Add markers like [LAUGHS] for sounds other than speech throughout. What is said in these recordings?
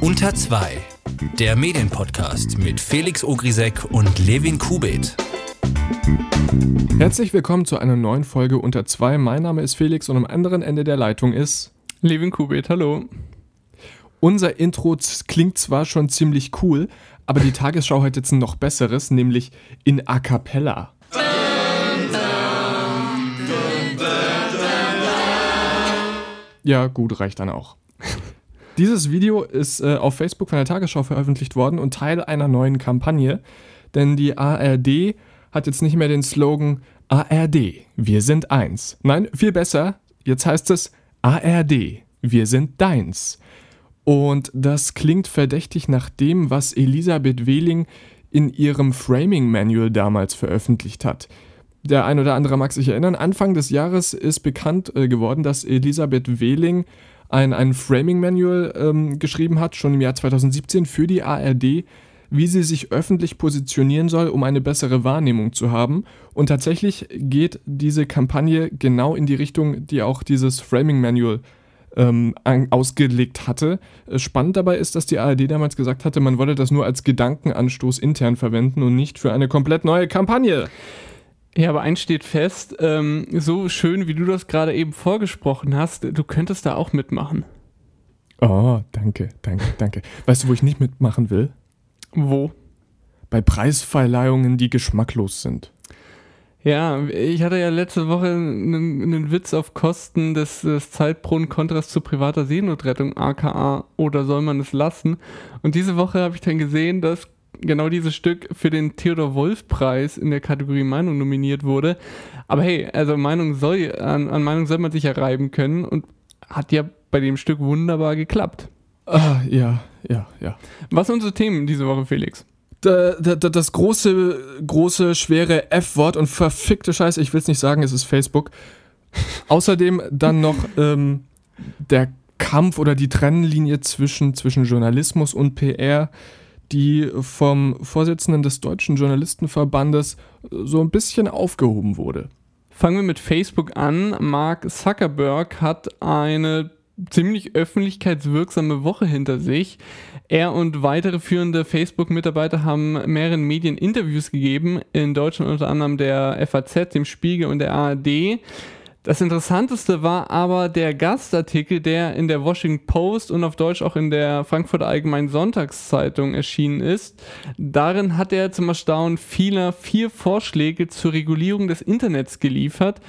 Unter 2, der Medienpodcast mit Felix Ogrisek und Levin Kubit. Herzlich willkommen zu einer neuen Folge Unter 2. Mein Name ist Felix und am anderen Ende der Leitung ist Levin Kubit, hallo. Unser Intro klingt zwar schon ziemlich cool, aber die Tagesschau hat jetzt ein noch besseres, nämlich in A Cappella. Ja, gut, reicht dann auch. [LAUGHS] Dieses Video ist äh, auf Facebook von der Tagesschau veröffentlicht worden und Teil einer neuen Kampagne, denn die ARD hat jetzt nicht mehr den Slogan ARD, wir sind eins. Nein, viel besser, jetzt heißt es ARD, wir sind deins. Und das klingt verdächtig nach dem, was Elisabeth Wehling in ihrem Framing Manual damals veröffentlicht hat. Der ein oder andere mag sich erinnern, Anfang des Jahres ist bekannt äh, geworden, dass Elisabeth Wehling ein, ein Framing Manual ähm, geschrieben hat, schon im Jahr 2017 für die ARD, wie sie sich öffentlich positionieren soll, um eine bessere Wahrnehmung zu haben. Und tatsächlich geht diese Kampagne genau in die Richtung, die auch dieses Framing Manual ähm, ausgelegt hatte. Äh, spannend dabei ist, dass die ARD damals gesagt hatte, man wolle das nur als Gedankenanstoß intern verwenden und nicht für eine komplett neue Kampagne. Ja, aber eins steht fest, ähm, so schön wie du das gerade eben vorgesprochen hast, du könntest da auch mitmachen. Oh, danke, danke, danke. Weißt du, wo ich nicht mitmachen will? Wo? Bei Preisverleihungen, die geschmacklos sind. Ja, ich hatte ja letzte Woche einen, einen Witz auf Kosten des, des Zeitbrunnen-Kontras zu privater Seenotrettung, aka oder soll man es lassen? Und diese Woche habe ich dann gesehen, dass genau dieses Stück für den Theodor Wolf-Preis in der Kategorie Meinung nominiert wurde. Aber hey, also Meinung soll, an, an Meinung soll man sich ja reiben können und hat ja bei dem Stück wunderbar geklappt. Ah, ja, ja, ja. Was sind unsere Themen diese Woche, Felix? das große, große, schwere F-Wort und verfickte Scheiße, ich will es nicht sagen, es ist Facebook. Außerdem dann noch [LAUGHS] ähm, der Kampf oder die Trennlinie zwischen, zwischen Journalismus und PR, die vom Vorsitzenden des Deutschen Journalistenverbandes so ein bisschen aufgehoben wurde. Fangen wir mit Facebook an. Mark Zuckerberg hat eine ziemlich öffentlichkeitswirksame Woche hinter sich. Er und weitere führende Facebook-Mitarbeiter haben mehreren Medien Interviews gegeben, in Deutschland unter anderem der FAZ, dem Spiegel und der ARD. Das Interessanteste war aber der Gastartikel, der in der Washington Post und auf Deutsch auch in der Frankfurter Allgemeinen Sonntagszeitung erschienen ist. Darin hat er zum Erstaunen vieler vier Vorschläge zur Regulierung des Internets geliefert.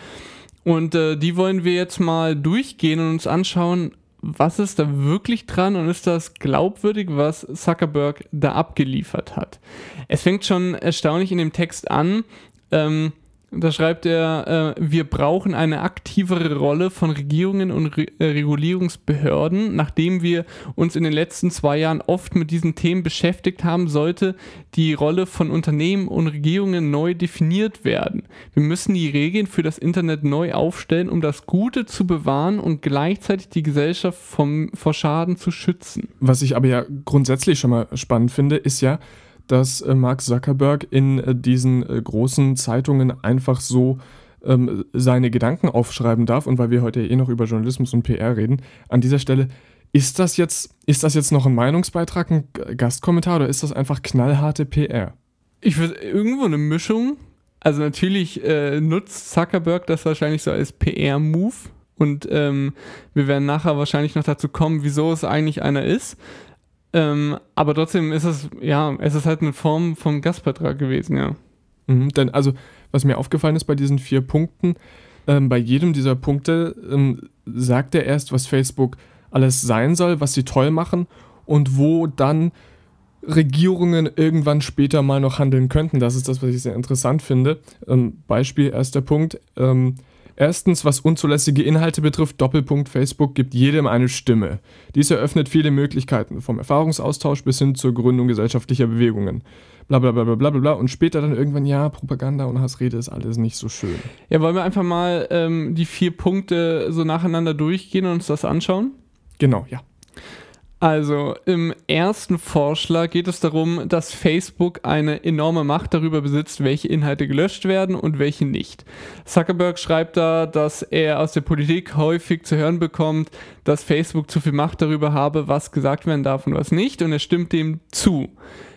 Und äh, die wollen wir jetzt mal durchgehen und uns anschauen, was ist da wirklich dran und ist das glaubwürdig, was Zuckerberg da abgeliefert hat. Es fängt schon erstaunlich in dem Text an. Ähm, da schreibt er, äh, wir brauchen eine aktivere Rolle von Regierungen und Re äh, Regulierungsbehörden. Nachdem wir uns in den letzten zwei Jahren oft mit diesen Themen beschäftigt haben, sollte die Rolle von Unternehmen und Regierungen neu definiert werden. Wir müssen die Regeln für das Internet neu aufstellen, um das Gute zu bewahren und gleichzeitig die Gesellschaft vom, vor Schaden zu schützen. Was ich aber ja grundsätzlich schon mal spannend finde, ist ja, dass äh, Mark Zuckerberg in äh, diesen äh, großen Zeitungen einfach so ähm, seine Gedanken aufschreiben darf. Und weil wir heute eh noch über Journalismus und PR reden, an dieser Stelle, ist das jetzt, ist das jetzt noch ein Meinungsbeitrag, ein Gastkommentar oder ist das einfach knallharte PR? Ich würde irgendwo eine Mischung. Also natürlich äh, nutzt Zuckerberg das wahrscheinlich so als PR-Move. Und ähm, wir werden nachher wahrscheinlich noch dazu kommen, wieso es eigentlich einer ist. Ähm, aber trotzdem ist es, ja, es ist halt eine Form vom Gastbeitrag gewesen, ja. Mhm, denn also, was mir aufgefallen ist bei diesen vier Punkten, ähm, bei jedem dieser Punkte ähm, sagt er erst, was Facebook alles sein soll, was sie toll machen und wo dann Regierungen irgendwann später mal noch handeln könnten. Das ist das, was ich sehr interessant finde. Ähm, Beispiel, erster Punkt. Ähm, Erstens, was unzulässige Inhalte betrifft, Doppelpunkt Facebook gibt jedem eine Stimme. Dies eröffnet viele Möglichkeiten, vom Erfahrungsaustausch bis hin zur Gründung gesellschaftlicher Bewegungen. Blablabla bla bla bla bla und später dann irgendwann, ja, Propaganda und Hassrede ist alles nicht so schön. Ja, wollen wir einfach mal ähm, die vier Punkte so nacheinander durchgehen und uns das anschauen? Genau, ja. Also im ersten Vorschlag geht es darum, dass Facebook eine enorme Macht darüber besitzt, welche Inhalte gelöscht werden und welche nicht. Zuckerberg schreibt da, dass er aus der Politik häufig zu hören bekommt, dass Facebook zu viel Macht darüber habe, was gesagt werden darf und was nicht, und er stimmt dem zu.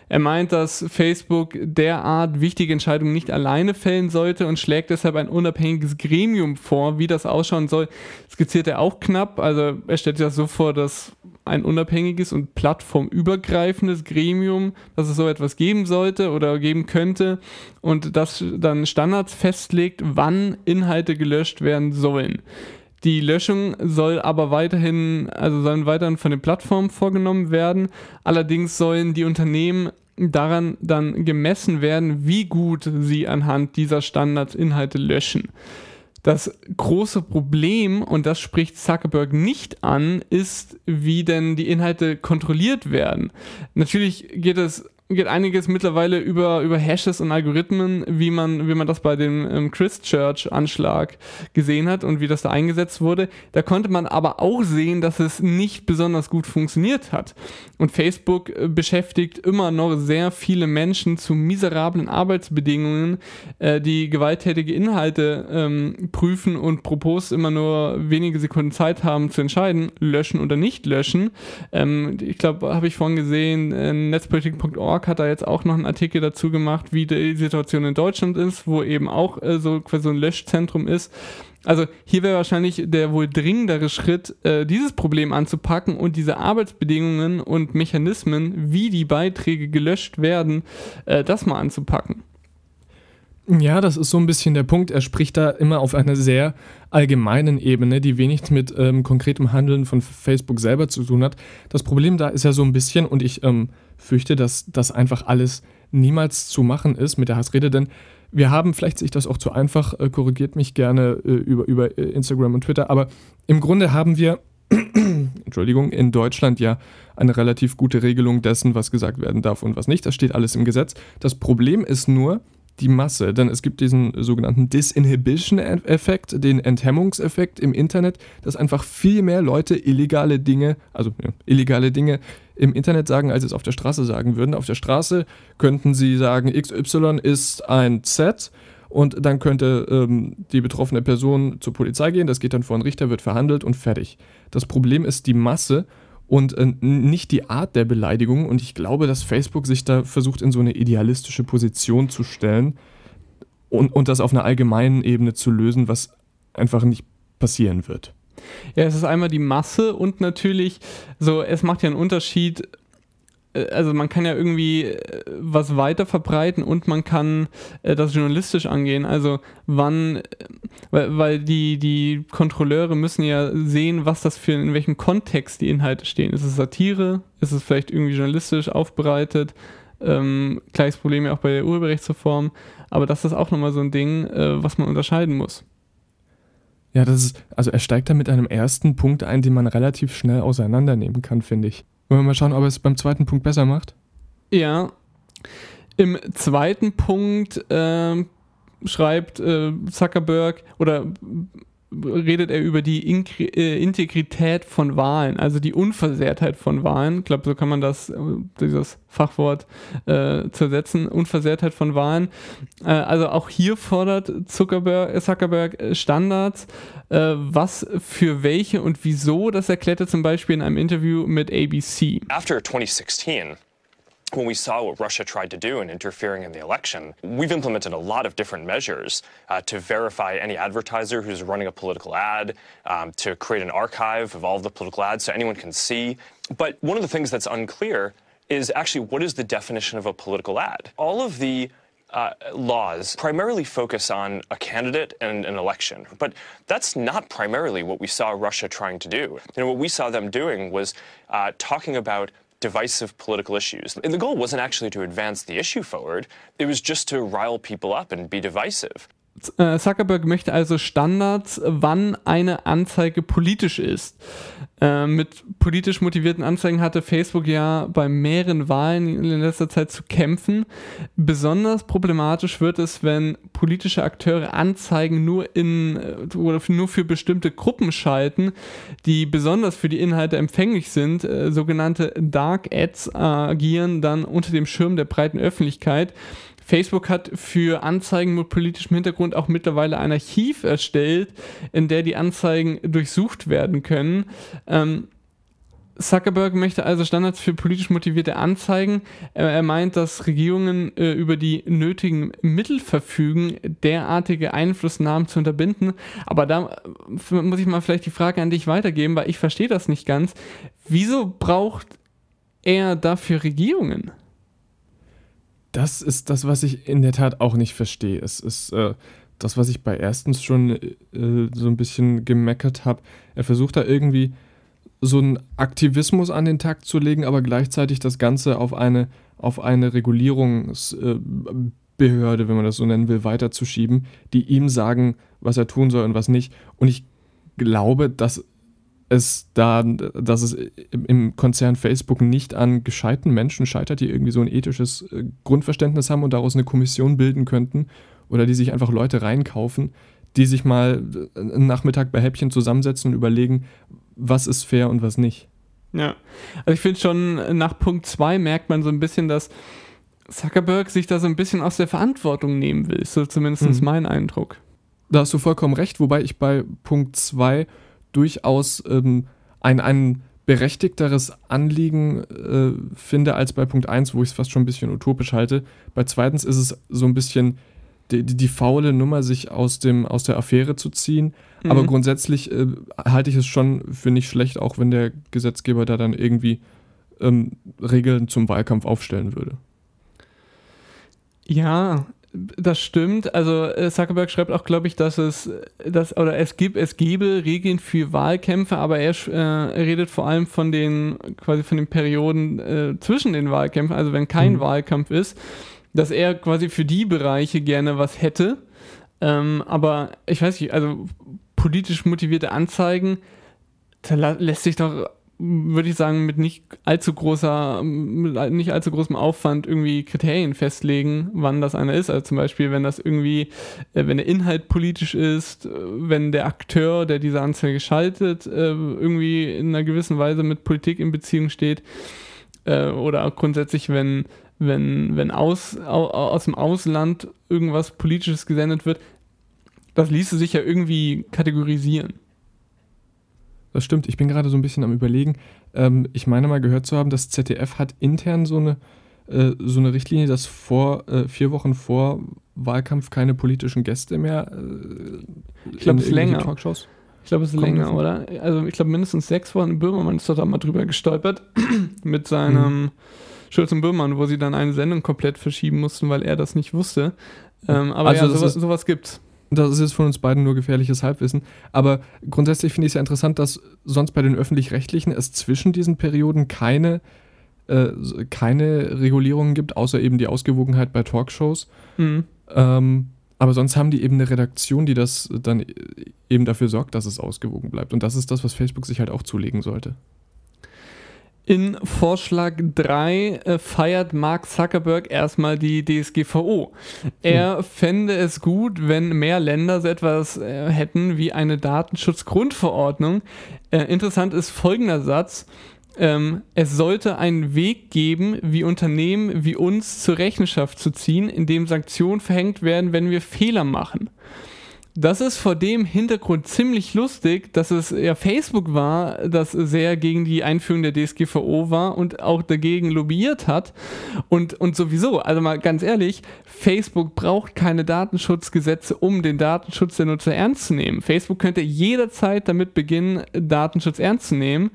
Er meint, dass Facebook derart wichtige Entscheidungen nicht alleine fällen sollte und schlägt deshalb ein unabhängiges Gremium vor. Wie das ausschauen soll, skizziert er auch knapp. Also er stellt sich das so vor, dass ein unabhängiges und plattformübergreifendes Gremium, dass es so etwas geben sollte oder geben könnte und das dann Standards festlegt, wann Inhalte gelöscht werden sollen. Die Löschung soll aber weiterhin, also sollen weiterhin von den Plattformen vorgenommen werden. Allerdings sollen die Unternehmen daran dann gemessen werden, wie gut sie anhand dieser Standards Inhalte löschen. Das große Problem, und das spricht Zuckerberg nicht an, ist, wie denn die Inhalte kontrolliert werden. Natürlich geht es geht einiges mittlerweile über, über Hashes und Algorithmen, wie man, wie man das bei dem ähm, Christchurch-Anschlag gesehen hat und wie das da eingesetzt wurde. Da konnte man aber auch sehen, dass es nicht besonders gut funktioniert hat. Und Facebook äh, beschäftigt immer noch sehr viele Menschen zu miserablen Arbeitsbedingungen, äh, die gewalttätige Inhalte ähm, prüfen und pro Post immer nur wenige Sekunden Zeit haben zu entscheiden, löschen oder nicht löschen. Ähm, ich glaube, habe ich vorhin gesehen, äh, netzpolitik.org York hat da jetzt auch noch einen Artikel dazu gemacht, wie die Situation in Deutschland ist, wo eben auch äh, so quasi so ein Löschzentrum ist. Also hier wäre wahrscheinlich der wohl dringendere Schritt, äh, dieses Problem anzupacken und diese Arbeitsbedingungen und Mechanismen, wie die Beiträge gelöscht werden, äh, das mal anzupacken. Ja, das ist so ein bisschen der Punkt. Er spricht da immer auf einer sehr allgemeinen Ebene, die wenig mit ähm, konkretem Handeln von Facebook selber zu tun hat. Das Problem da ist ja so ein bisschen, und ich ähm, fürchte, dass das einfach alles niemals zu machen ist mit der Hassrede, denn wir haben, vielleicht sehe ich das auch zu einfach, äh, korrigiert mich gerne äh, über, über äh, Instagram und Twitter, aber im Grunde haben wir, [CLEARS THROAT] Entschuldigung, in Deutschland ja eine relativ gute Regelung dessen, was gesagt werden darf und was nicht. Das steht alles im Gesetz. Das Problem ist nur, die Masse, denn es gibt diesen sogenannten Disinhibition-Effekt, den Enthemmungseffekt im Internet, dass einfach viel mehr Leute illegale Dinge, also ja, illegale Dinge im Internet sagen, als es auf der Straße sagen würden. Auf der Straße könnten sie sagen, XY ist ein Z und dann könnte ähm, die betroffene Person zur Polizei gehen, das geht dann vor einen Richter, wird verhandelt und fertig. Das Problem ist die Masse und äh, nicht die Art der Beleidigung. Und ich glaube, dass Facebook sich da versucht, in so eine idealistische Position zu stellen und, und das auf einer allgemeinen Ebene zu lösen, was einfach nicht passieren wird. Ja, es ist einmal die Masse und natürlich so, es macht ja einen Unterschied, äh, also man kann ja irgendwie äh, was weiter verbreiten und man kann äh, das journalistisch angehen. Also wann, weil, weil die, die Kontrolleure müssen ja sehen, was das für, in welchem Kontext die Inhalte stehen. Ist es Satire? Ist es vielleicht irgendwie journalistisch aufbereitet? Ähm, gleiches Problem ja auch bei der Urheberrechtsreform. Aber das ist auch nochmal so ein Ding, äh, was man unterscheiden muss. Ja, das ist, also er steigt da mit einem ersten Punkt ein, den man relativ schnell auseinandernehmen kann, finde ich. Wollen wir mal schauen, ob er es beim zweiten Punkt besser macht? Ja. Im zweiten Punkt äh, schreibt äh, Zuckerberg oder redet er über die Inkri äh, Integrität von Wahlen, also die Unversehrtheit von Wahlen. Ich glaube, so kann man das, äh, dieses Fachwort äh, zersetzen, Unversehrtheit von Wahlen. Äh, also auch hier fordert Zuckerberg, Zuckerberg äh, Standards, äh, was für welche und wieso, das erklärte zum Beispiel in einem Interview mit ABC. After 2016, when we saw what Russia tried to do in interfering in the election, we've implemented a lot of different measures uh, to verify any advertiser who's running a political ad, um, to create an archive of all of the political ads so anyone can see. But one of the things that's unclear is actually what is the definition of a political ad? All of the uh, laws primarily focus on a candidate and an election, but that's not primarily what we saw Russia trying to do. You know, what we saw them doing was uh, talking about divisive political issues. And the goal wasn't actually to advance the issue forward, it was just to rile people up and be divisive. Äh, Zuckerberg möchte also Standards, wann eine Anzeige politisch ist. Äh, mit politisch motivierten Anzeigen hatte Facebook ja bei mehreren Wahlen in letzter Zeit zu kämpfen. Besonders problematisch wird es, wenn politische Akteure Anzeigen nur in äh, oder nur für bestimmte Gruppen schalten, die besonders für die Inhalte empfänglich sind. Äh, sogenannte Dark Ads agieren dann unter dem Schirm der breiten Öffentlichkeit. Facebook hat für Anzeigen mit politischem Hintergrund auch mittlerweile ein Archiv erstellt, in der die Anzeigen durchsucht werden können. Ähm, Zuckerberg möchte also Standards für politisch motivierte Anzeigen. Er meint, dass Regierungen äh, über die nötigen Mittel verfügen, derartige Einflussnahmen zu unterbinden. Aber da äh, muss ich mal vielleicht die Frage an dich weitergeben, weil ich verstehe das nicht ganz. Wieso braucht er dafür Regierungen? Das ist das, was ich in der Tat auch nicht verstehe. Es ist äh, das, was ich bei erstens schon äh, so ein bisschen gemeckert habe. Er versucht da irgendwie so einen Aktivismus an den Takt zu legen, aber gleichzeitig das Ganze auf eine, auf eine Regulierungsbehörde, wenn man das so nennen will, weiterzuschieben, die ihm sagen, was er tun soll und was nicht. Und ich glaube, dass es da, dass es im Konzern Facebook nicht an gescheiten Menschen scheitert, die irgendwie so ein ethisches äh, Grundverständnis haben und daraus eine Kommission bilden könnten oder die sich einfach Leute reinkaufen, die sich mal äh, einen Nachmittag bei Häppchen zusammensetzen und überlegen, was ist fair und was nicht. Ja, also ich finde schon nach Punkt 2 merkt man so ein bisschen, dass Zuckerberg sich da so ein bisschen aus der Verantwortung nehmen will, so zumindest mhm. mein Eindruck. Da hast du vollkommen recht, wobei ich bei Punkt 2 durchaus ähm, ein, ein berechtigteres Anliegen äh, finde als bei Punkt 1, wo ich es fast schon ein bisschen utopisch halte. Bei zweitens ist es so ein bisschen die, die, die faule Nummer, sich aus, dem, aus der Affäre zu ziehen. Mhm. Aber grundsätzlich äh, halte ich es schon für nicht schlecht, auch wenn der Gesetzgeber da dann irgendwie ähm, Regeln zum Wahlkampf aufstellen würde. Ja, das stimmt. Also äh, Zuckerberg schreibt auch, glaube ich, dass es dass, oder es gibt es gebe Regeln für Wahlkämpfe, aber er äh, redet vor allem von den quasi von den Perioden äh, zwischen den Wahlkämpfen, also wenn kein mhm. Wahlkampf ist, dass er quasi für die Bereiche gerne was hätte. Ähm, aber ich weiß nicht, also politisch motivierte Anzeigen, da lässt sich doch würde ich sagen, mit nicht allzu großer, nicht allzu großem Aufwand irgendwie Kriterien festlegen, wann das einer ist. Also zum Beispiel, wenn das irgendwie, äh, wenn der Inhalt politisch ist, äh, wenn der Akteur, der diese Anzeige schaltet, äh, irgendwie in einer gewissen Weise mit Politik in Beziehung steht. Oder grundsätzlich, wenn, wenn, wenn aus, aus dem Ausland irgendwas Politisches gesendet wird, das ließe sich ja irgendwie kategorisieren. Das stimmt. Ich bin gerade so ein bisschen am Überlegen. Ähm, ich meine mal gehört zu haben, das ZDF hat intern so eine, äh, so eine Richtlinie, dass vor äh, vier Wochen vor Wahlkampf keine politischen Gäste mehr. Äh, ich glaube, es ist länger. Talkshows. Ich glaube, es ist länger, davon. oder? Also ich glaube, mindestens sechs Wochen. Böhmermann ist doch da mal drüber gestolpert [CLEARS THROAT] mit seinem mhm. Schulz und Böhmermann, wo sie dann eine Sendung komplett verschieben mussten, weil er das nicht wusste. Ähm, aber also ja, sowas, sowas gibt's. Das ist von uns beiden nur gefährliches Halbwissen. Aber grundsätzlich finde ich es ja interessant, dass sonst bei den öffentlich-rechtlichen es zwischen diesen Perioden keine, äh, keine Regulierungen gibt, außer eben die Ausgewogenheit bei Talkshows. Mhm. Ähm, aber sonst haben die eben eine Redaktion, die das dann eben dafür sorgt, dass es ausgewogen bleibt. Und das ist das, was Facebook sich halt auch zulegen sollte. In Vorschlag 3 äh, feiert Mark Zuckerberg erstmal die DSGVO. Er hm. fände es gut, wenn mehr Länder so etwas äh, hätten wie eine Datenschutzgrundverordnung. Äh, interessant ist folgender Satz. Ähm, es sollte einen Weg geben, wie Unternehmen wie uns zur Rechenschaft zu ziehen, indem Sanktionen verhängt werden, wenn wir Fehler machen das ist vor dem Hintergrund ziemlich lustig, dass es ja Facebook war, das sehr gegen die Einführung der DSGVO war und auch dagegen lobbyiert hat. Und, und sowieso, also mal ganz ehrlich, Facebook braucht keine Datenschutzgesetze, um den Datenschutz der Nutzer ernst zu nehmen. Facebook könnte jederzeit damit beginnen, Datenschutz ernst zu nehmen.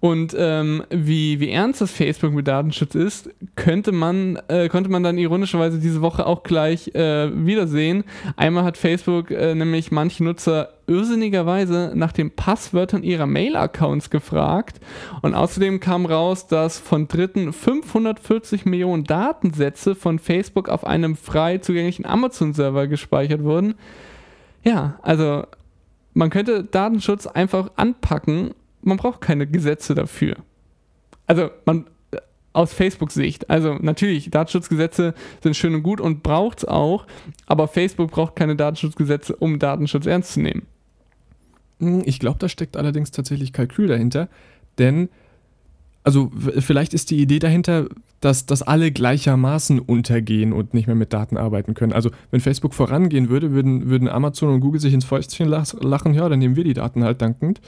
Und ähm, wie, wie ernst das Facebook mit Datenschutz ist, könnte man, äh, konnte man dann ironischerweise diese Woche auch gleich äh, wiedersehen. Einmal hat Facebook äh, nämlich manche Nutzer irrsinnigerweise nach den Passwörtern ihrer Mail-Accounts gefragt. Und außerdem kam raus, dass von Dritten 540 Millionen Datensätze von Facebook auf einem frei zugänglichen Amazon-Server gespeichert wurden. Ja, also man könnte Datenschutz einfach anpacken. Man braucht keine Gesetze dafür. Also man aus Facebook-Sicht. Also natürlich, Datenschutzgesetze sind schön und gut und braucht es auch, aber Facebook braucht keine Datenschutzgesetze, um Datenschutz ernst zu nehmen. Hm, ich glaube, da steckt allerdings tatsächlich Kalkül dahinter, denn also vielleicht ist die Idee dahinter, dass, dass alle gleichermaßen untergehen und nicht mehr mit Daten arbeiten können. Also wenn Facebook vorangehen würde, würden, würden Amazon und Google sich ins Fäustchen lachen, ja, dann nehmen wir die Daten halt dankend.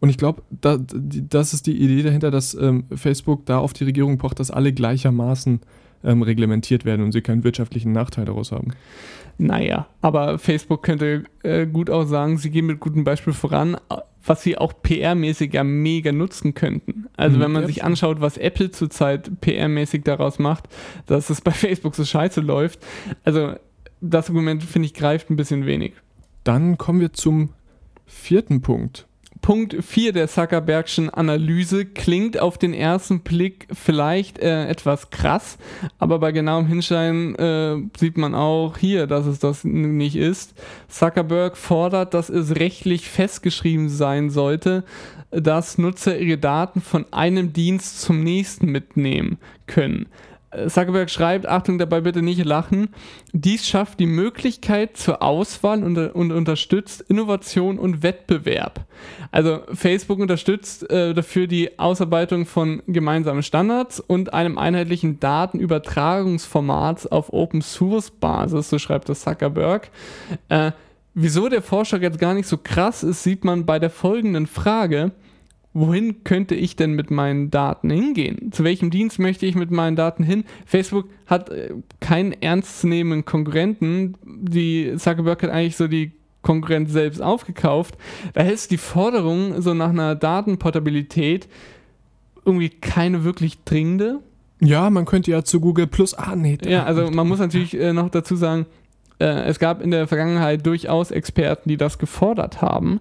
Und ich glaube, da, das ist die Idee dahinter, dass ähm, Facebook da auf die Regierung pocht, dass alle gleichermaßen ähm, reglementiert werden und sie keinen wirtschaftlichen Nachteil daraus haben. Naja, aber Facebook könnte äh, gut auch sagen, sie gehen mit gutem Beispiel voran, was sie auch PR-mäßig ja mega nutzen könnten. Also mhm, wenn man sich anschaut, was Apple zurzeit PR-mäßig daraus macht, dass es bei [LAUGHS] Facebook so scheiße läuft, also das Argument, finde ich, greift ein bisschen wenig. Dann kommen wir zum vierten Punkt. Punkt 4 der Zuckerbergschen Analyse klingt auf den ersten Blick vielleicht äh, etwas krass, aber bei genauem Hinschauen äh, sieht man auch hier, dass es das nicht ist. Zuckerberg fordert, dass es rechtlich festgeschrieben sein sollte, dass Nutzer ihre Daten von einem Dienst zum nächsten mitnehmen können. Zuckerberg schreibt, Achtung dabei bitte nicht lachen, dies schafft die Möglichkeit zur Auswahl und, und unterstützt Innovation und Wettbewerb. Also Facebook unterstützt äh, dafür die Ausarbeitung von gemeinsamen Standards und einem einheitlichen Datenübertragungsformat auf Open Source Basis, so schreibt das Zuckerberg. Äh, wieso der Vorschlag jetzt gar nicht so krass ist, sieht man bei der folgenden Frage wohin könnte ich denn mit meinen Daten hingehen? Zu welchem Dienst möchte ich mit meinen Daten hin? Facebook hat äh, keinen ernstzunehmenden Konkurrenten. Die Zuckerberg hat eigentlich so die Konkurrenz selbst aufgekauft. Daher ist die Forderung so nach einer Datenportabilität irgendwie keine wirklich dringende. Ja, man könnte ja zu Google Plus, ah nee. Ja, also man muss natürlich äh, noch dazu sagen, es gab in der Vergangenheit durchaus Experten, die das gefordert haben.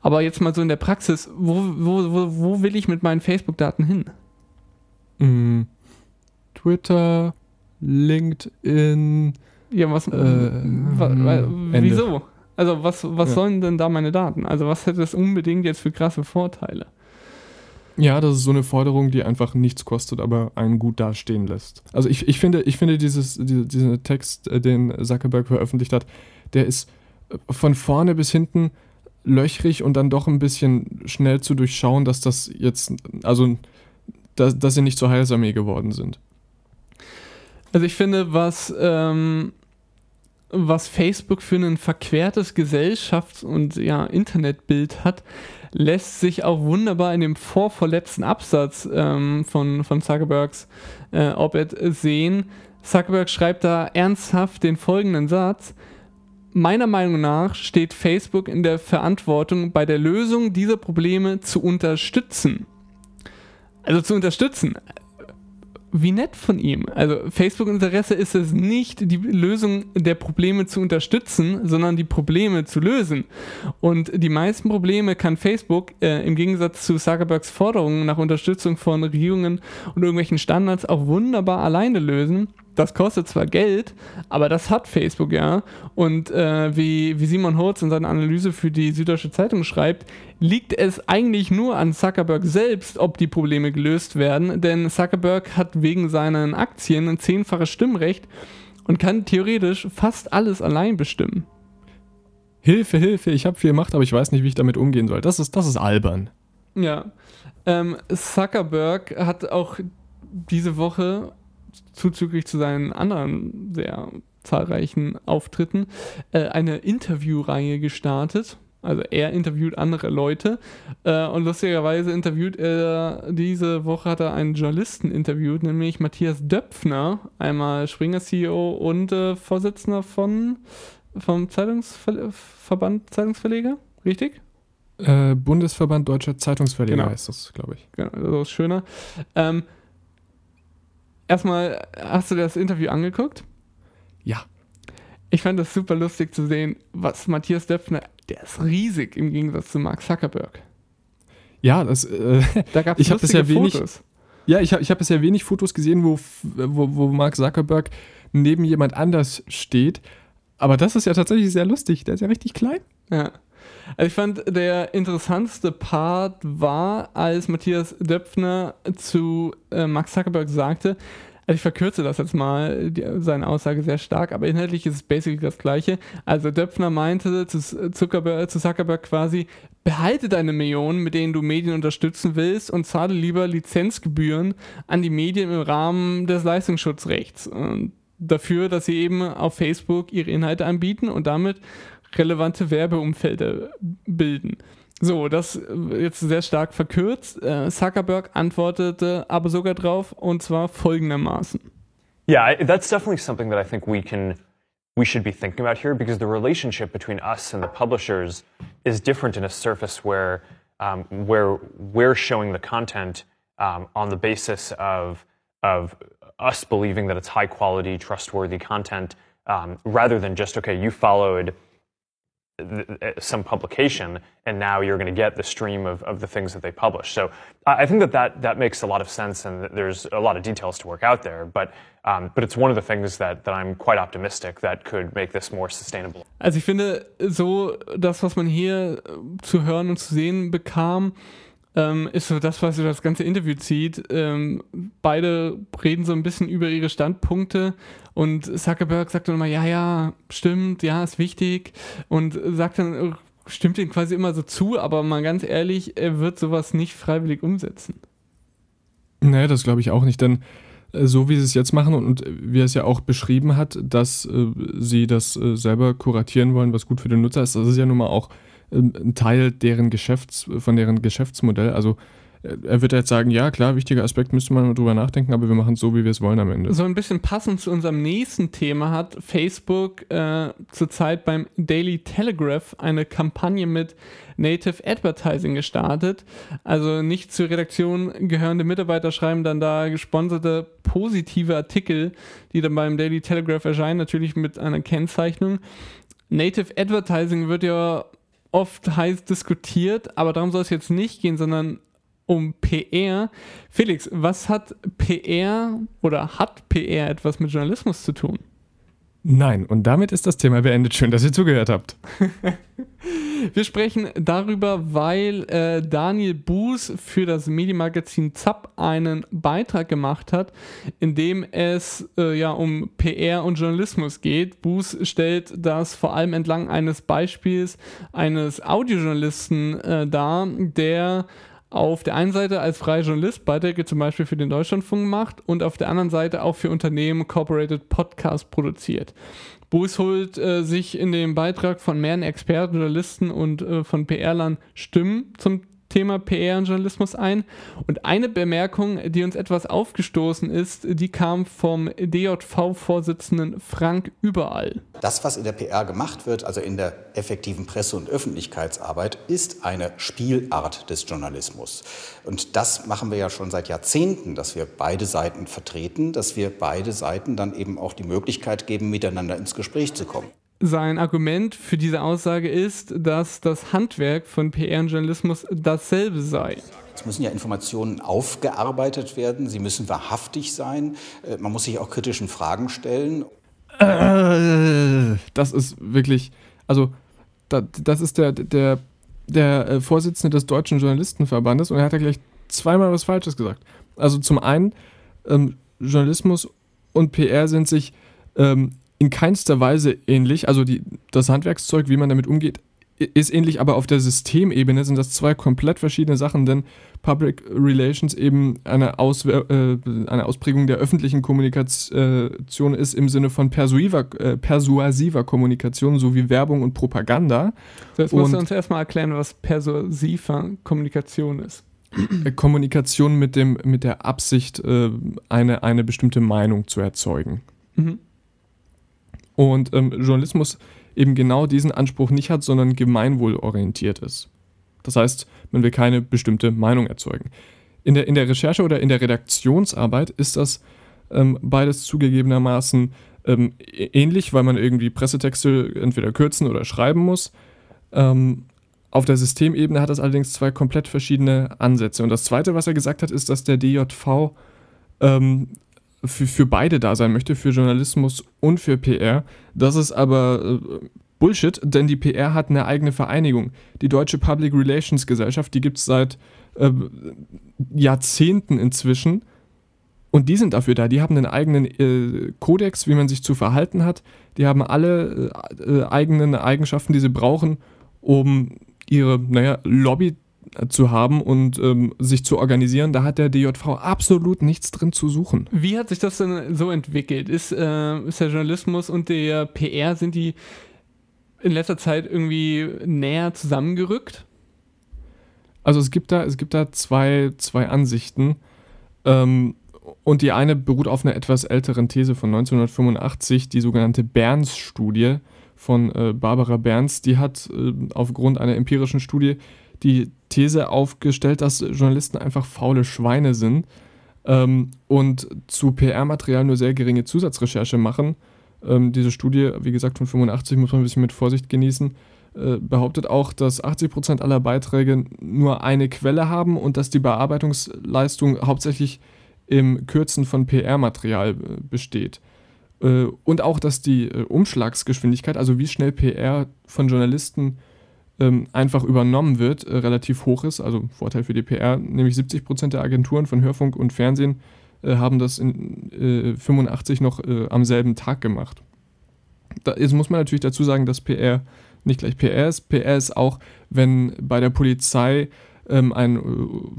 Aber jetzt mal so in der Praxis, wo, wo, wo, wo will ich mit meinen Facebook-Daten hin? Mm, Twitter, LinkedIn. Ja, was. Äh, wieso? Also, was, was ja. sollen denn da meine Daten? Also, was hätte es unbedingt jetzt für krasse Vorteile? Ja, das ist so eine Forderung, die einfach nichts kostet, aber einen gut dastehen lässt. Also ich, ich finde, ich finde dieses, diese, diesen Text, äh, den Zuckerberg veröffentlicht hat, der ist äh, von vorne bis hinten löchrig und dann doch ein bisschen schnell zu durchschauen, dass das jetzt, also dass, dass sie nicht zur Heilsarmee geworden sind. Also ich finde, was, ähm, was Facebook für ein verquertes Gesellschafts- und ja, Internetbild hat, lässt sich auch wunderbar in dem vorvorletzten Absatz ähm, von, von Zuckerbergs äh, Op-Ed sehen. Zuckerberg schreibt da ernsthaft den folgenden Satz. Meiner Meinung nach steht Facebook in der Verantwortung, bei der Lösung dieser Probleme zu unterstützen. Also zu unterstützen wie nett von ihm. Also Facebook-Interesse ist es nicht, die Lösung der Probleme zu unterstützen, sondern die Probleme zu lösen. Und die meisten Probleme kann Facebook äh, im Gegensatz zu Zuckerbergs Forderungen nach Unterstützung von Regierungen und irgendwelchen Standards auch wunderbar alleine lösen das kostet zwar Geld, aber das hat Facebook ja. Und äh, wie, wie Simon Holz in seiner Analyse für die Süddeutsche Zeitung schreibt, liegt es eigentlich nur an Zuckerberg selbst, ob die Probleme gelöst werden. Denn Zuckerberg hat wegen seinen Aktien ein zehnfaches Stimmrecht und kann theoretisch fast alles allein bestimmen. Hilfe, Hilfe, ich habe viel Macht, aber ich weiß nicht, wie ich damit umgehen soll. Das ist, das ist albern. Ja. Ähm, Zuckerberg hat auch diese Woche zuzüglich zu seinen anderen sehr zahlreichen Auftritten äh, eine Interviewreihe gestartet. Also er interviewt andere Leute äh, und lustigerweise interviewt er diese Woche hat er einen Journalisten interviewt, nämlich Matthias Döpfner, einmal Springer CEO und äh, Vorsitzender von vom Zeitungsverband Zeitungsverleger, richtig? Äh, Bundesverband Deutscher Zeitungsverleger genau. heißt das, glaube ich. Genau, das ist schöner. Ähm, erstmal, hast du das Interview angeguckt? Ja. Ich fand das super lustig zu sehen, was Matthias Döpfner, der ist riesig im Gegensatz zu Mark Zuckerberg. Ja, das, äh, [LAUGHS] Da gab Ich es hab bisher wenig- Fotos. ja, ich habe ich hab bisher wenig Fotos gesehen, wo, wo, wo Mark Zuckerberg neben jemand anders steht. Aber das ist ja tatsächlich sehr lustig. Der ist ja richtig klein. Ja. Also ich fand, der interessanteste Part war, als Matthias Döpfner zu äh, Mark Zuckerberg sagte, also ich verkürze das jetzt mal, die, seine Aussage sehr stark, aber inhaltlich ist es basically das Gleiche. Also Döpfner meinte zu Zuckerberg, zu Zuckerberg quasi, behalte deine Millionen, mit denen du Medien unterstützen willst und zahle lieber Lizenzgebühren an die Medien im Rahmen des Leistungsschutzrechts. Und dafür, dass sie eben auf Facebook ihre Inhalte anbieten und damit relevante Werbeumfelder bilden. So, das äh, jetzt sehr stark verkürzt. Äh, Zuckerberg antwortete aber sogar drauf und zwar folgendermaßen. Yeah, that's definitely something that I think we can we should be thinking about here because the relationship between us and the publishers is different in a surface where um, where we're showing the content um, on the basis of of us believing that it's high quality, trustworthy content, um, rather than just okay, you followed some publication and now you're going to get the stream of, of the things that they publish. So I think that, that that makes a lot of sense and there's a lot of details to work out there. But, um, but it's one of the things that, that I'm quite optimistic that could make this more sustainable. Also ich finde, so das, was man hier äh, zu hören und zu sehen bekam, ähm, ist so das, was so das ganze Interview zieht. Ähm, beide reden so ein bisschen über ihre Standpunkte und Zuckerberg sagt dann immer, ja, ja, stimmt, ja, ist wichtig und sagt dann, stimmt ihm quasi immer so zu, aber mal ganz ehrlich, er wird sowas nicht freiwillig umsetzen. Nee, das glaube ich auch nicht, denn äh, so wie sie es jetzt machen und, wie er es ja auch beschrieben hat, dass äh, sie das äh, selber kuratieren wollen, was gut für den Nutzer ist, das ist ja nun mal auch ein Teil deren Geschäfts, von deren Geschäftsmodell. Also äh, er wird jetzt sagen, ja klar, wichtiger Aspekt, müsste man drüber nachdenken, aber wir machen es so, wie wir es wollen am Ende. So ein bisschen passend zu unserem nächsten Thema hat Facebook äh, zurzeit beim Daily Telegraph eine Kampagne mit Native Advertising gestartet. Also nicht zur Redaktion gehörende Mitarbeiter schreiben dann da gesponserte positive Artikel, die dann beim Daily Telegraph erscheinen, natürlich mit einer Kennzeichnung. Native Advertising wird ja oft heiß diskutiert, aber darum soll es jetzt nicht gehen, sondern um PR. Felix, was hat PR oder hat PR etwas mit Journalismus zu tun? Nein, und damit ist das Thema beendet. Schön, dass ihr zugehört habt. [LAUGHS] Wir sprechen darüber, weil äh, Daniel Buß für das Medienmagazin ZAP einen Beitrag gemacht hat, in dem es äh, ja um PR und Journalismus geht. Buß stellt das vor allem entlang eines Beispiels eines Audiojournalisten äh, dar, der auf der einen Seite als freier Journalist Beiträge zum Beispiel für den Deutschlandfunk macht und auf der anderen Seite auch für Unternehmen Corporated Podcast produziert. Buß holt äh, sich in dem Beitrag von mehreren Experten, Journalisten und äh, von PR-Lern Stimmen zum Thema PR und Journalismus ein. Und eine Bemerkung, die uns etwas aufgestoßen ist, die kam vom DJV-Vorsitzenden Frank Überall. Das, was in der PR gemacht wird, also in der effektiven Presse- und Öffentlichkeitsarbeit, ist eine Spielart des Journalismus. Und das machen wir ja schon seit Jahrzehnten, dass wir beide Seiten vertreten, dass wir beide Seiten dann eben auch die Möglichkeit geben, miteinander ins Gespräch zu kommen. Sein Argument für diese Aussage ist, dass das Handwerk von PR und Journalismus dasselbe sei. Es müssen ja Informationen aufgearbeitet werden, sie müssen wahrhaftig sein, äh, man muss sich auch kritischen Fragen stellen. Äh, Das ist wirklich, also da, das ist der, der, der äh, Vorsitzende des Deutschen Journalistenverbandes und er hat ja gleich zweimal was Falsches gesagt. Also zum einen, ähm, Journalismus und PR sind sich ähm, in keinster Weise ähnlich. Also die, das Handwerkszeug, wie man damit umgeht, ist ähnlich, aber auf der Systemebene sind das zwei komplett verschiedene Sachen, denn Public Relations eben eine, Auswer äh, eine Ausprägung der öffentlichen Kommunikation ist im Sinne von persuiver, äh, persuasiver Kommunikation sowie Werbung und Propaganda. So, jetzt musst du uns erstmal erklären, was persuasiver Kommunikation ist. Äh, Kommunikation mit, dem, mit der Absicht, äh, eine, eine bestimmte Meinung zu erzeugen. Mhm. Und ähm, Journalismus eben genau diesen Anspruch nicht hat, sondern gemeinwohlorientiert ist. Das heißt, man will keine bestimmte Meinung erzeugen. In der, in der Recherche oder in der Redaktionsarbeit ist das ähm, beides zugegebenermaßen ähm, ähnlich, weil man irgendwie Pressetexte entweder kürzen oder schreiben muss. Ähm, auf der Systemebene hat das allerdings zwei komplett verschiedene Ansätze. Und das Zweite, was er gesagt hat, ist, dass der DJV ähm, für, für beide da sein möchte, für Journalismus und für PR. Das ist aber äh, Bullshit, denn die PR hat eine eigene Vereinigung. Die Deutsche Public Relations Gesellschaft, die gibt es seit äh, Jahrzehnten inzwischen. Und die sind dafür da. Die haben einen eigenen äh, Kodex, wie man sich zu verhalten hat. Die haben alle äh, eigenen Eigenschaften, die sie brauchen, um ihre naja, Lobby zu haben und ähm, sich zu organisieren, da hat der DJV absolut nichts drin zu suchen. Wie hat sich das denn so entwickelt? Ist, äh, ist der Journalismus und der PR, sind die in letzter Zeit irgendwie näher zusammengerückt? Also es gibt da, es gibt da zwei, zwei Ansichten. Ähm, und die eine beruht auf einer etwas älteren These von 1985, die sogenannte Berns-Studie von äh, Barbara Berns. Die hat äh, aufgrund einer empirischen Studie die These aufgestellt, dass Journalisten einfach faule Schweine sind ähm, und zu PR-Material nur sehr geringe Zusatzrecherche machen. Ähm, diese Studie, wie gesagt, von 85 muss man ein bisschen mit Vorsicht genießen, äh, behauptet auch, dass 80% aller Beiträge nur eine Quelle haben und dass die Bearbeitungsleistung hauptsächlich im Kürzen von PR-Material äh, besteht. Äh, und auch, dass die äh, Umschlagsgeschwindigkeit, also wie schnell PR von Journalisten ähm, einfach übernommen wird, relativ hoch ist. Also Vorteil für die PR, nämlich 70% der Agenturen von Hörfunk und Fernsehen haben das in 85 noch am selben Tag gemacht. jetzt muss man natürlich dazu sagen, dass PR nicht gleich PR ist. PR ist auch, wenn bei der Polizei ähm, ein äh,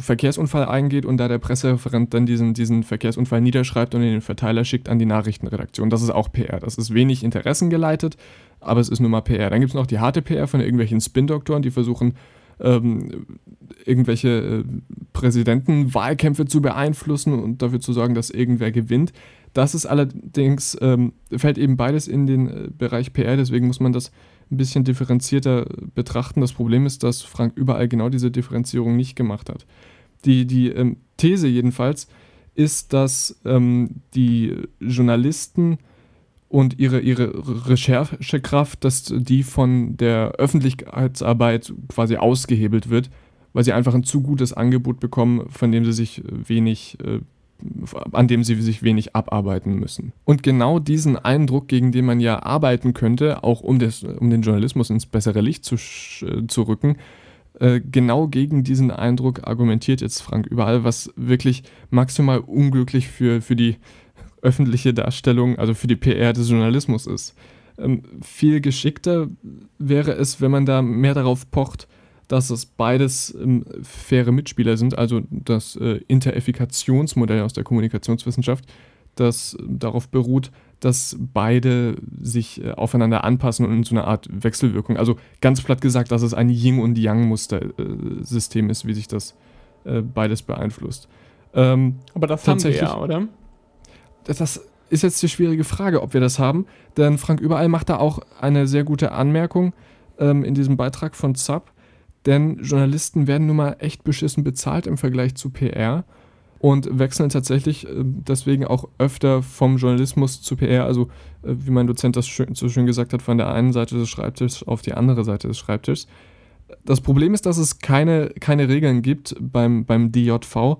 Verkehrsunfall eingeht und da der Pressereferent dann diesen, diesen Verkehrsunfall niederschreibt und in den Verteiler schickt an die Nachrichtenredaktion. Das ist auch PR. Das ist wenig interessengeleitet, aber es ist nun mal PR. Dann gibt es noch die harte PR von irgendwelchen Spin-Doktoren, die versuchen, ähm, irgendwelche äh, Präsidentenwahlkämpfe zu beeinflussen und dafür zu sorgen, dass irgendwer gewinnt. Das ist allerdings, ähm, fällt eben beides in den äh, Bereich PR, deswegen muss man das ein bisschen differenzierter betrachten. Das Problem ist, dass Frank überall genau diese Differenzierung nicht gemacht hat. Die, die ähm, These jedenfalls ist, dass ähm, die Journalisten und ihre, ihre Recherchekraft, dass die von der Öffentlichkeitsarbeit quasi ausgehebelt wird, weil sie einfach ein zu gutes Angebot bekommen, von dem sie sich wenig äh, an dem sie sich wenig abarbeiten müssen. Und genau diesen Eindruck, gegen den man ja arbeiten könnte, auch um, das, um den Journalismus ins bessere Licht zu, zu rücken, äh, genau gegen diesen Eindruck argumentiert jetzt Frank überall, was wirklich maximal unglücklich für, für die öffentliche Darstellung, also für die PR des Journalismus ist. Ähm, viel geschickter wäre es, wenn man da mehr darauf pocht, dass es beides ähm, faire Mitspieler sind, also das äh, Intereffikationsmodell aus der Kommunikationswissenschaft, das äh, darauf beruht, dass beide sich äh, aufeinander anpassen und in so einer Art Wechselwirkung, also ganz platt gesagt, dass es ein Yin- und Yang-Muster-System ist, wie sich das äh, beides beeinflusst. Ähm, Aber das haben wir ja, oder? Das ist jetzt die schwierige Frage, ob wir das haben, denn Frank Überall macht da auch eine sehr gute Anmerkung ähm, in diesem Beitrag von ZAP denn Journalisten werden nun mal echt beschissen bezahlt im Vergleich zu PR und wechseln tatsächlich äh, deswegen auch öfter vom Journalismus zu PR, also äh, wie mein Dozent das so schön gesagt hat, von der einen Seite des Schreibtischs auf die andere Seite des Schreibtischs. Das Problem ist, dass es keine, keine Regeln gibt beim, beim DJV,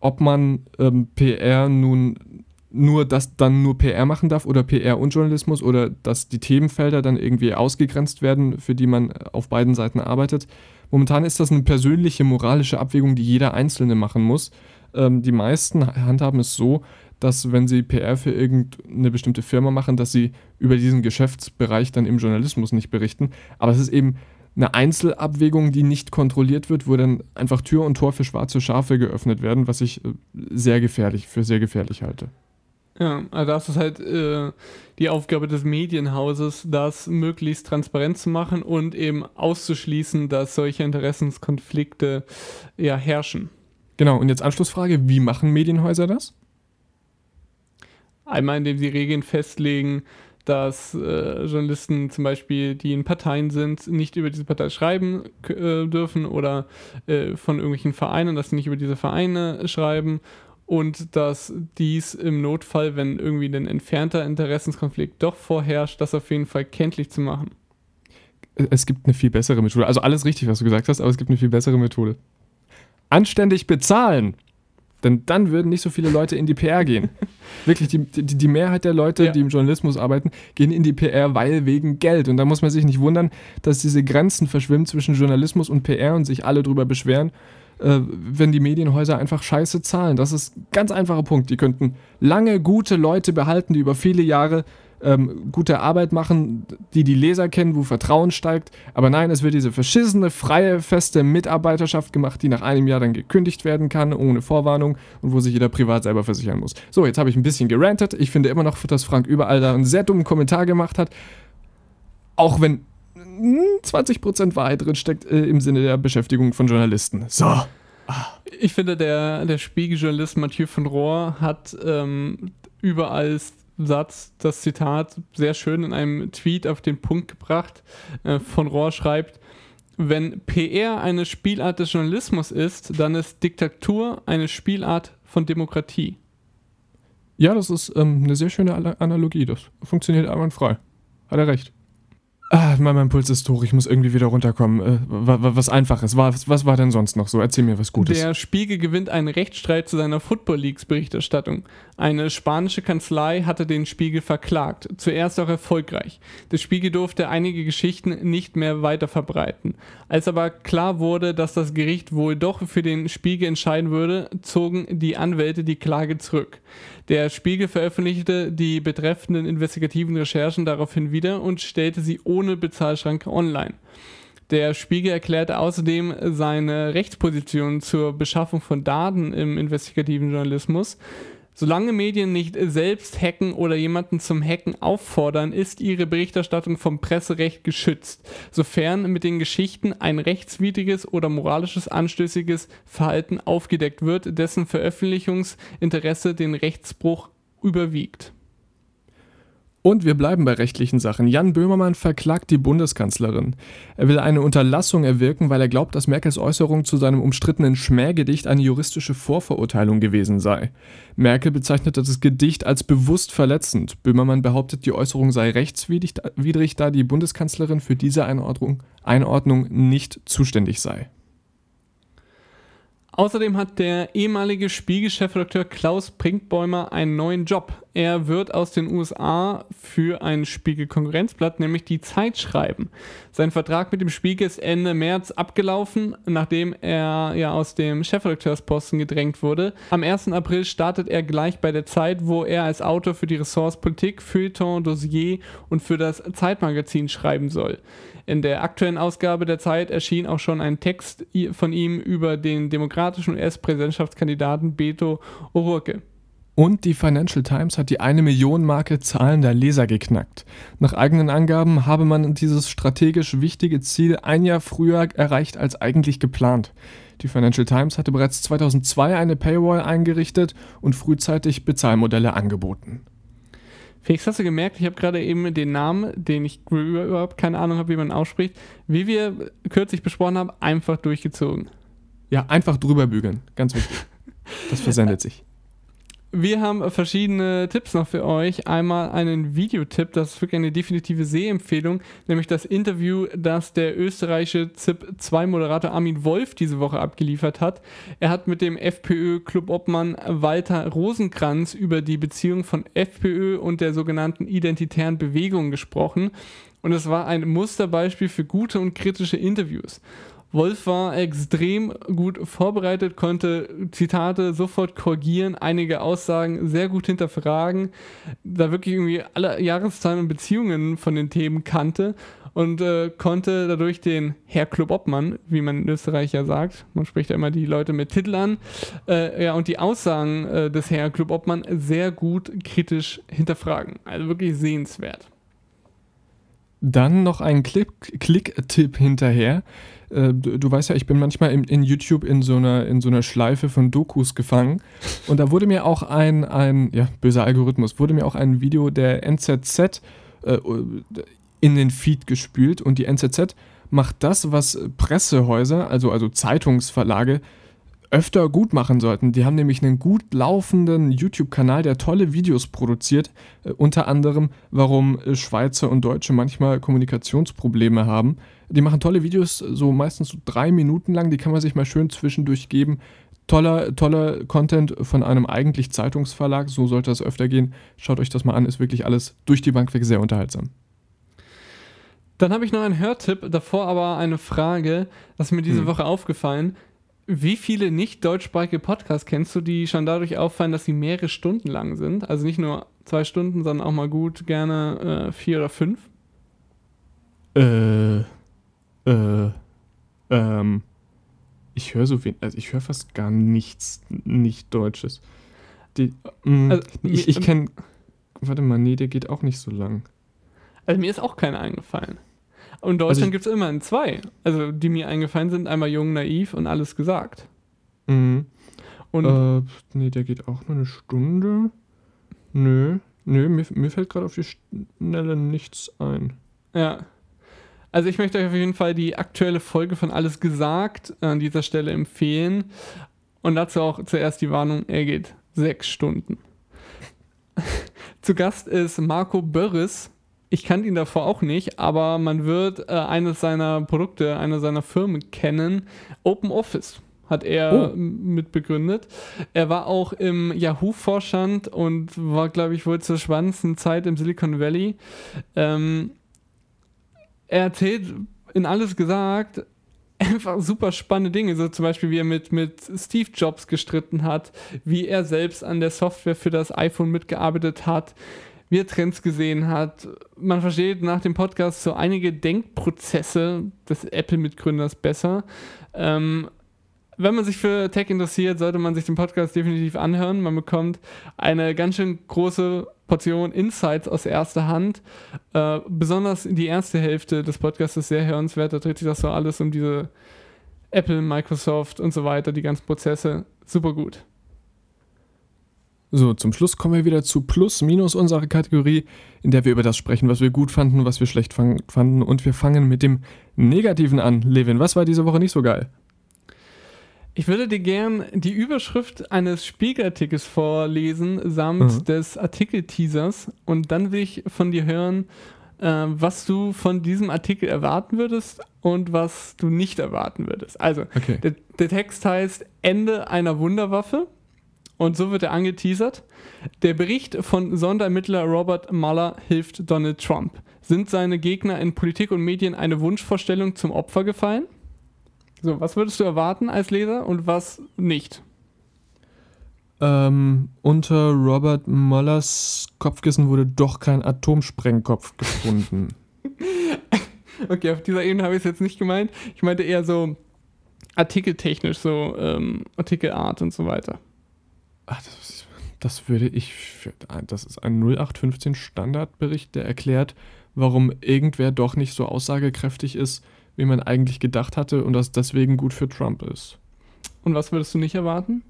ob man ähm, PR nun nur das dann nur PR machen darf oder PR und Journalismus oder dass die Themenfelder dann irgendwie ausgegrenzt werden, für die man auf beiden Seiten arbeitet. Momentan ist das eine persönliche moralische Abwägung, die jeder Einzelne machen muss. Ähm, die meisten handhaben es so, dass wenn sie PR für irgendeine bestimmte Firma machen, dass sie über diesen Geschäftsbereich dann im Journalismus nicht berichten. Aber es ist eben eine Einzelabwägung, die nicht kontrolliert wird, wo dann einfach Tür und Tor für schwarze Schafe geöffnet werden, was ich äh, sehr gefährlich, für sehr gefährlich halte. Ja, also das ist halt äh, die Aufgabe des Medienhauses, das möglichst transparent zu machen und eben auszuschließen, dass solche Interessenskonflikte ja herrschen. Genau, und jetzt Anschlussfrage, wie machen Medienhäuser das? Einmal, indem sie Regeln festlegen, dass äh, Journalisten zum Beispiel, die in Parteien sind, nicht über diese Partei schreiben äh, dürfen oder äh, von irgendwelchen Vereinen, dass sie nicht über diese Vereine schreiben und dass dies im Notfall, wenn irgendwie ein entfernter Interessenskonflikt doch vorherrscht, das auf jeden Fall kenntlich zu machen. Es gibt eine viel bessere Methode. Also alles richtig, was du gesagt hast, aber es gibt eine viel bessere Methode. Anständig bezahlen. Denn dann würden nicht so viele Leute in die PR gehen. [LAUGHS] Wirklich, die, die, die Mehrheit der Leute, Ja. die im Journalismus arbeiten, gehen in die PR, weil wegen Geld. Und da muss man sich nicht wundern, dass diese Grenzen verschwimmen zwischen Journalismus und PR und sich alle drüber beschweren, äh, wenn die Medienhäuser einfach scheiße zahlen. Das ist ein ganz einfacher Punkt. Die könnten lange gute Leute behalten, die über viele Jahre ähm, gute Arbeit machen, die die Leser kennen, wo Vertrauen steigt. Aber nein, es wird diese verschissene, freie, feste Mitarbeiterschaft gemacht, die nach einem Jahr dann gekündigt werden kann, ohne Vorwarnung und wo sich jeder privat selber versichern muss. So, jetzt habe ich ein bisschen gerantet. Ich finde immer noch, dass Frank überall da einen sehr dummen Kommentar gemacht hat. Auch wenn 20% Wahrheit drin steckt äh, im Sinne der Beschäftigung von Journalisten. So. Ich finde, der, der Spiegeljournalist Mathieu von Rohr hat ähm, überall Satz das Zitat sehr schön in einem Tweet auf den Punkt gebracht. Äh, von Rohr schreibt, wenn PR eine Spielart des Journalismus ist, dann ist Diktatur eine Spielart von Demokratie. Ja, das ist ähm, eine sehr schöne Analogie. Das funktioniert einwandfrei. Hat er recht. Ah, mein, mein Puls ist hoch. Ich muss irgendwie wieder runterkommen. Äh, wa- wa- was Einfaches. Was, was war denn sonst noch so? Erzähl mir was Gutes. Der Spiegel gewinnt einen Rechtsstreit zu seiner Football Leagues Berichterstattung. Eine spanische Kanzlei hatte den Spiegel verklagt, zuerst auch erfolgreich. Der Spiegel durfte einige Geschichten nicht mehr weiter verbreiten. Als aber klar wurde, dass das Gericht wohl doch für den Spiegel entscheiden würde, zogen die Anwälte die Klage zurück. Der Spiegel veröffentlichte die betreffenden investigativen Recherchen daraufhin wieder und stellte sie ohne Bezahlschranke online. Der Spiegel erklärte außerdem seine Rechtsposition zur Beschaffung von Daten im investigativen Journalismus. Solange Medien nicht selbst hacken oder jemanden zum Hacken auffordern, ist ihre Berichterstattung vom Presserecht geschützt, sofern mit den Geschichten ein rechtswidriges oder moralisches anstößiges Verhalten aufgedeckt wird, dessen Veröffentlichungsinteresse den Rechtsbruch überwiegt. Und wir bleiben bei rechtlichen Sachen. Jan Böhmermann verklagt die Bundeskanzlerin. Er will eine Unterlassung erwirken, weil er glaubt, dass Merkels Äußerung zu seinem umstrittenen Schmähgedicht eine juristische Vorverurteilung gewesen sei. Merkel bezeichnete das Gedicht als bewusst verletzend. Böhmermann behauptet, die Äußerung sei rechtswidrig, widrig, da die Bundeskanzlerin für diese Einordnung, Einordnung nicht zuständig sei. Außerdem hat der ehemalige Spiegel-Chefredakteur Klaus Brinkbäumer einen neuen Job. Er wird aus den USA für ein Spiegel-Konkurrenzblatt, nämlich die Zeit, schreiben. Sein Vertrag mit dem Spiegel ist Ende März abgelaufen, nachdem er ja aus dem Chefredakteursposten gedrängt wurde. Am 1. April startet er gleich bei der Zeit, wo er als Autor für die Ressorts Politik, Feuilleton, Dossier und für das Zeitmagazin schreiben soll. In der aktuellen Ausgabe der Zeit erschien auch schon ein Text von ihm über den demokratischen US-Präsidentschaftskandidaten Beto O'Rourke. Und die Financial Times hat die eine Million Marke zahlender Leser geknackt. Nach eigenen Angaben habe man dieses strategisch wichtige Ziel ein Jahr früher erreicht als eigentlich geplant. Die Financial Times hatte bereits 2002 eine Paywall eingerichtet und frühzeitig Bezahlmodelle angeboten. Felix, hast du gemerkt, ich habe gerade eben den Namen, den ich überhaupt keine Ahnung habe, wie man ausspricht, wie wir kürzlich besprochen haben, einfach durchgezogen. Ja, einfach drüber bügeln, ganz wichtig. Das versendet [LAUGHS] sich. Wir haben verschiedene Tipps noch für euch. Einmal einen Videotipp, das ist wirklich eine definitive Sehempfehlung, nämlich das Interview, das der österreichische ZIP-2-Moderator Armin Wolf diese Woche abgeliefert hat. Er hat mit dem FPÖ-Clubobmann Walter Rosenkranz über die Beziehung von FPÖ und der sogenannten identitären Bewegung gesprochen. Und es war ein Musterbeispiel für gute und kritische Interviews. Wolf war extrem gut vorbereitet, konnte Zitate sofort korrigieren, einige Aussagen sehr gut hinterfragen, da wirklich irgendwie alle Jahreszahlen und Beziehungen von den Themen kannte und äh, konnte dadurch den Herr Club Obmann, wie man in Österreich ja sagt, man spricht ja immer die Leute mit Titel an, äh, ja, und die Aussagen äh, des Herr Club Obmann sehr gut kritisch hinterfragen. Also wirklich sehenswert. Dann noch ein Klick- Klick-Tipp hinterher. Äh, Du, du weißt ja, ich bin manchmal in, in YouTube in so, einer, in so einer Schleife von Dokus gefangen. Und da wurde mir auch ein, ein ja, böser Algorithmus, wurde mir auch ein Video der NZZ äh, in den Feed gespült. Und die NZZ macht das, was Pressehäuser, also, also Zeitungsverlage, öfter gut machen sollten. Die haben nämlich einen gut laufenden YouTube-Kanal, der tolle Videos produziert. Äh, unter anderem, warum äh, Schweizer und Deutsche manchmal Kommunikationsprobleme haben. Die machen tolle Videos, so meistens so drei Minuten lang. Die kann man sich mal schön zwischendurch geben. Toller, toller Content von einem eigentlich Zeitungsverlag. So sollte das öfter gehen. Schaut euch das mal an. Ist wirklich alles durch die Bank weg sehr unterhaltsam. Dann habe ich noch einen Hörtipp, davor aber eine Frage, das ist mir diese Hm. Woche aufgefallen. Wie viele nicht deutschsprachige Podcasts kennst du, die schon dadurch auffallen, dass sie mehrere Stunden lang sind? Also nicht nur zwei Stunden, sondern auch mal gut gerne äh, vier oder fünf? Äh, äh, ähm, ich höre so wenig, also ich höre fast gar nichts nicht Deutsches. Die, mh, Also, ich ich kenne, warte mal, nee, der geht auch nicht so lang. Also mir ist auch keiner eingefallen. Und in Also Deutschland ich- gibt es immerhin zwei. Also die mir eingefallen sind, einmal Jung, Naiv und Alles gesagt. Mhm. Und Äh, nee, der geht auch nur eine Stunde. Nö, nö, mir, mir fällt gerade auf die Schnelle nichts ein. Ja. Also ich möchte euch auf jeden Fall die aktuelle Folge von Alles gesagt an dieser Stelle empfehlen. Und dazu auch zuerst die Warnung, er geht sechs Stunden. [LAUGHS] Zu Gast ist Marco Börres. Ich kannte ihn davor auch nicht, aber man wird äh, eines seiner Produkte, einer seiner Firmen kennen. Open Office hat er Oh. mitbegründet. Er war auch im Yahoo-Vorstand und war, glaube ich, wohl zur spannendsten Zeit im Silicon Valley. Ähm, er erzählt in alles gesagt einfach super spannende Dinge, so zum Beispiel wie er mit, mit Steve Jobs gestritten hat, wie er selbst an der Software für das iPhone mitgearbeitet hat, wie er Trends gesehen hat. Man versteht nach dem Podcast so einige Denkprozesse des Apple-Mitgründers besser. Ähm, wenn man sich für Tech interessiert, sollte man sich den Podcast definitiv anhören. Man bekommt eine ganz schön große Portion Insights aus erster Hand. Äh, besonders die erste Hälfte des Podcasts ist sehr hörenswert. Da dreht sich das so alles um diese Apple, Microsoft und so weiter, die ganzen Prozesse. Super gut. So, zum Schluss kommen wir wieder zu Plus, Minus, unsere Kategorie, in der wir über das sprechen, was wir gut fanden, was wir schlecht fanden. Und wir fangen mit dem Negativen an. Levin, was war diese Woche nicht so geil? Ich würde dir gern die Überschrift eines Spiegelartikels vorlesen, samt Mhm. des Artikelteasers. Und dann will ich von dir hören, äh, was du von diesem Artikel erwarten würdest und was du nicht erwarten würdest. Also, Okay. der, der Text heißt Ende einer Wunderwaffe. Und so wird er angeteasert. Der Bericht von Sonderermittler Robert Mueller hilft Donald Trump. Sind seine Gegner in Politik und Medien eine Wunschvorstellung zum Opfer gefallen? So, was würdest du erwarten als Leser und was nicht? Ähm, unter Robert Muellers Kopfkissen wurde doch kein Atomsprengkopf gefunden. [LAUGHS] Okay, auf dieser Ebene habe ich es jetzt nicht gemeint. Ich meinte eher so artikeltechnisch, so ähm, Artikelart und so weiter. Ach, das, das würde ich. Für, das ist ein 0815 Standardbericht, der erklärt, warum irgendwer doch nicht so aussagekräftig ist, wie man eigentlich gedacht hatte und das deswegen gut für Trump ist. Und was würdest du nicht erwarten?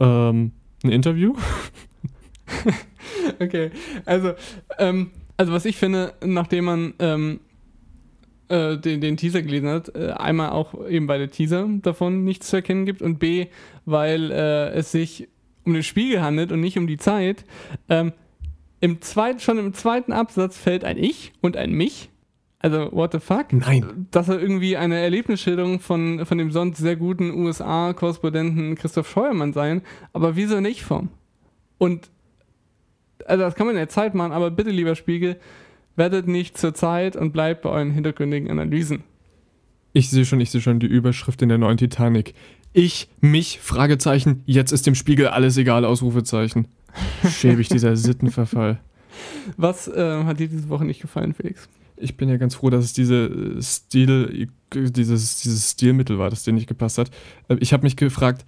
Ähm, ein Interview? [LAUGHS] Okay, also, ähm, also was ich finde, nachdem man ähm, äh, den, den Teaser gelesen hat, äh, einmal auch eben weil der Teaser davon nichts zu erkennen gibt und B, weil äh, es sich um den Spiegel handelt und nicht um die Zeit. Ähm, im zweiten, schon im zweiten Absatz fällt ein Ich und ein Mich. Also, what the fuck? Nein. Das soll irgendwie eine Erlebnisschilderung von, von dem sonst sehr guten USA-Korrespondenten Christoph Scheuermann sein, aber wieso nicht vom? Und also das kann man in der Zeit machen, aber bitte, lieber Spiegel, werdet nicht zur Zeit und bleibt bei euren hintergründigen Analysen. Ich sehe schon, ich sehe schon die Überschrift in der neuen Titanic. Ich, mich, Fragezeichen, jetzt ist dem Spiegel alles egal, Ausrufezeichen. Schäbig dieser [LAUGHS] Sittenverfall. Was äh, hat dir diese Woche nicht gefallen, Felix? Ich bin ja ganz froh, dass es diese äh, Stil, dieses, dieses Stilmittel war, das dir nicht gepasst hat. Äh, Ich habe mich gefragt,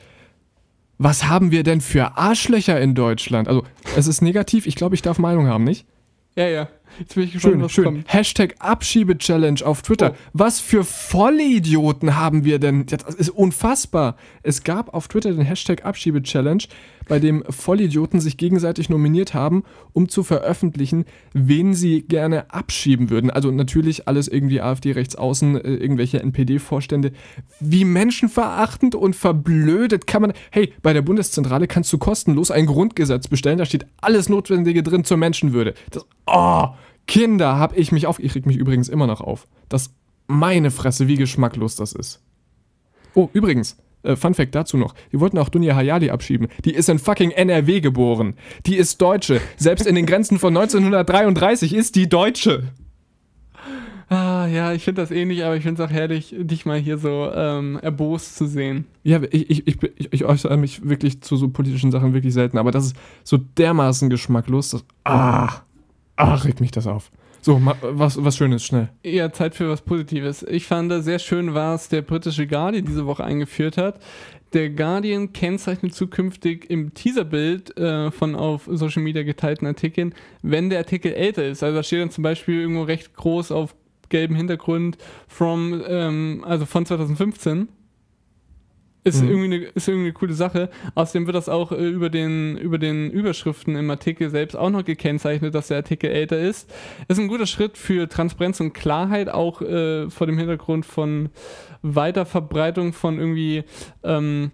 was haben wir denn für Arschlöcher in Deutschland? Also, es ist negativ, ich glaube, ich darf Meinung haben, nicht? Ja, ja. Jetzt bin ich gespannt, Schön, was schön. kommt. Hashtag Abschiebe-Challenge auf Twitter. Oh. Was für Vollidioten haben wir denn? Das ist unfassbar. Es gab auf Twitter den Hashtag Abschiebe-Challenge, bei dem Vollidioten sich gegenseitig nominiert haben, um zu veröffentlichen, wen sie gerne abschieben würden. Also natürlich alles irgendwie AfD rechts außen, äh, irgendwelche NPD-Vorstände. Wie menschenverachtend und verblödet kann man. Hey, bei der Bundeszentrale kannst du kostenlos ein Grundgesetz bestellen, da steht alles Notwendige drin zur Menschenwürde. Das, oh, Kinder, hab ich mich auf. Ich reg mich übrigens immer noch auf. Das meine Fresse, wie geschmacklos das ist. Oh, übrigens, äh, Fun Fact dazu noch. Die wollten auch Dunja Hayali abschieben. Die ist in fucking NRW geboren. Die ist Deutsche. Selbst in den Grenzen von 1933 ist die Deutsche. Ah, ja, ich finde das ähnlich, aber ich finde es auch herrlich, dich mal hier so ähm, erbost zu sehen. Ja, ich, ich, ich, ich, ich äußere mich wirklich zu so politischen Sachen wirklich selten, aber das ist so dermaßen geschmacklos, dass. Ah, ah, regt mich das auf. So, was, was Schönes, schnell. Ja, Zeit für was Positives. Ich fand sehr schön, was der britische Guardian diese Woche eingeführt hat. Der Guardian kennzeichnet zukünftig im Teaserbild äh, von auf Social Media geteilten Artikeln, wenn der Artikel älter ist. Also da steht dann zum Beispiel irgendwo recht groß auf gelbem Hintergrund from, ähm, also von 2015. Ist, Mhm. irgendwie eine, ist irgendwie eine coole Sache. Außerdem wird das auch äh, über, den, über den Überschriften im Artikel selbst auch noch gekennzeichnet, dass der Artikel älter ist. Ist ein guter Schritt für Transparenz und Klarheit, auch äh, vor dem Hintergrund von Weiterverbreitung von irgendwie ähm,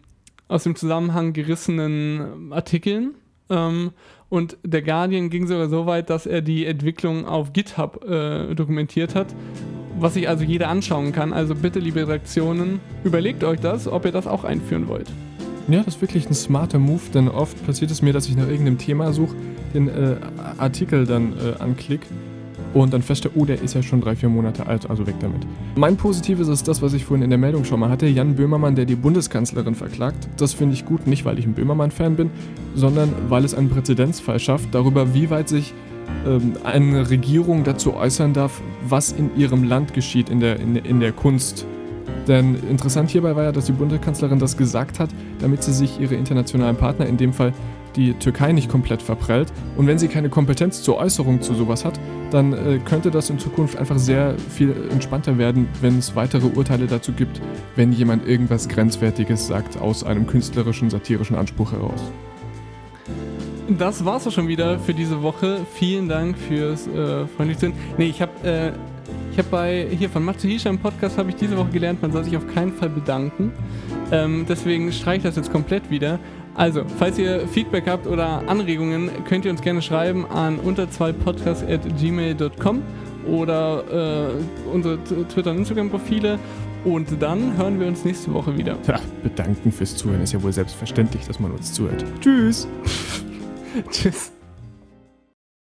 aus dem Zusammenhang gerissenen Artikeln. Ähm, und der Guardian ging sogar so weit, dass er die Entwicklung auf GitHub äh, dokumentiert hat, was sich also jeder anschauen kann. Also bitte, liebe Redaktionen, überlegt euch das, ob ihr das auch einführen wollt. Ja, das ist wirklich ein smarter Move, denn oft passiert es mir, dass ich nach irgendeinem Thema suche, den äh, Artikel dann äh, anklick und dann feststelle, oh, der ist ja schon drei, vier Monate alt, also weg damit. Mein Positives ist das, was ich vorhin in der Meldung schon mal hatte, Jan Böhmermann, der die Bundeskanzlerin verklagt. Das finde ich gut, nicht weil ich ein Böhmermann-Fan bin, sondern weil es einen Präzedenzfall schafft, darüber, wie weit sich ähm, eine Regierung dazu äußern darf, was in ihrem Land geschieht in der, in, in der Kunst. Denn interessant hierbei war ja, dass die Bundeskanzlerin das gesagt hat, damit sie sich ihre internationalen Partner, in dem Fall die Türkei, nicht komplett verprellt. Und wenn sie keine Kompetenz zur Äußerung zu sowas hat, dann äh, könnte das in Zukunft einfach sehr viel entspannter werden, wenn es weitere Urteile dazu gibt, wenn jemand irgendwas Grenzwertiges sagt aus einem künstlerischen, satirischen Anspruch heraus. Das war's auch schon wieder für diese Woche. Vielen Dank fürs äh, freundliche Sinn. Nee, ich habe äh, ich habe bei hier von Matsuhisha im Podcast habe ich diese Woche gelernt, man soll sich auf keinen Fall bedanken. Ähm, deswegen streiche ich das jetzt komplett wieder. Also, falls ihr Feedback habt oder Anregungen, könnt ihr uns gerne schreiben an unter 2 podcast@gmail.com oder äh, unsere Twitter- und Instagram-Profile. Und dann hören wir uns nächste Woche wieder. Ja, bedanken fürs Zuhören ist ja wohl selbstverständlich, dass man uns zuhört. Tschüss! [LAUGHS] [LAUGHS] Tschüss.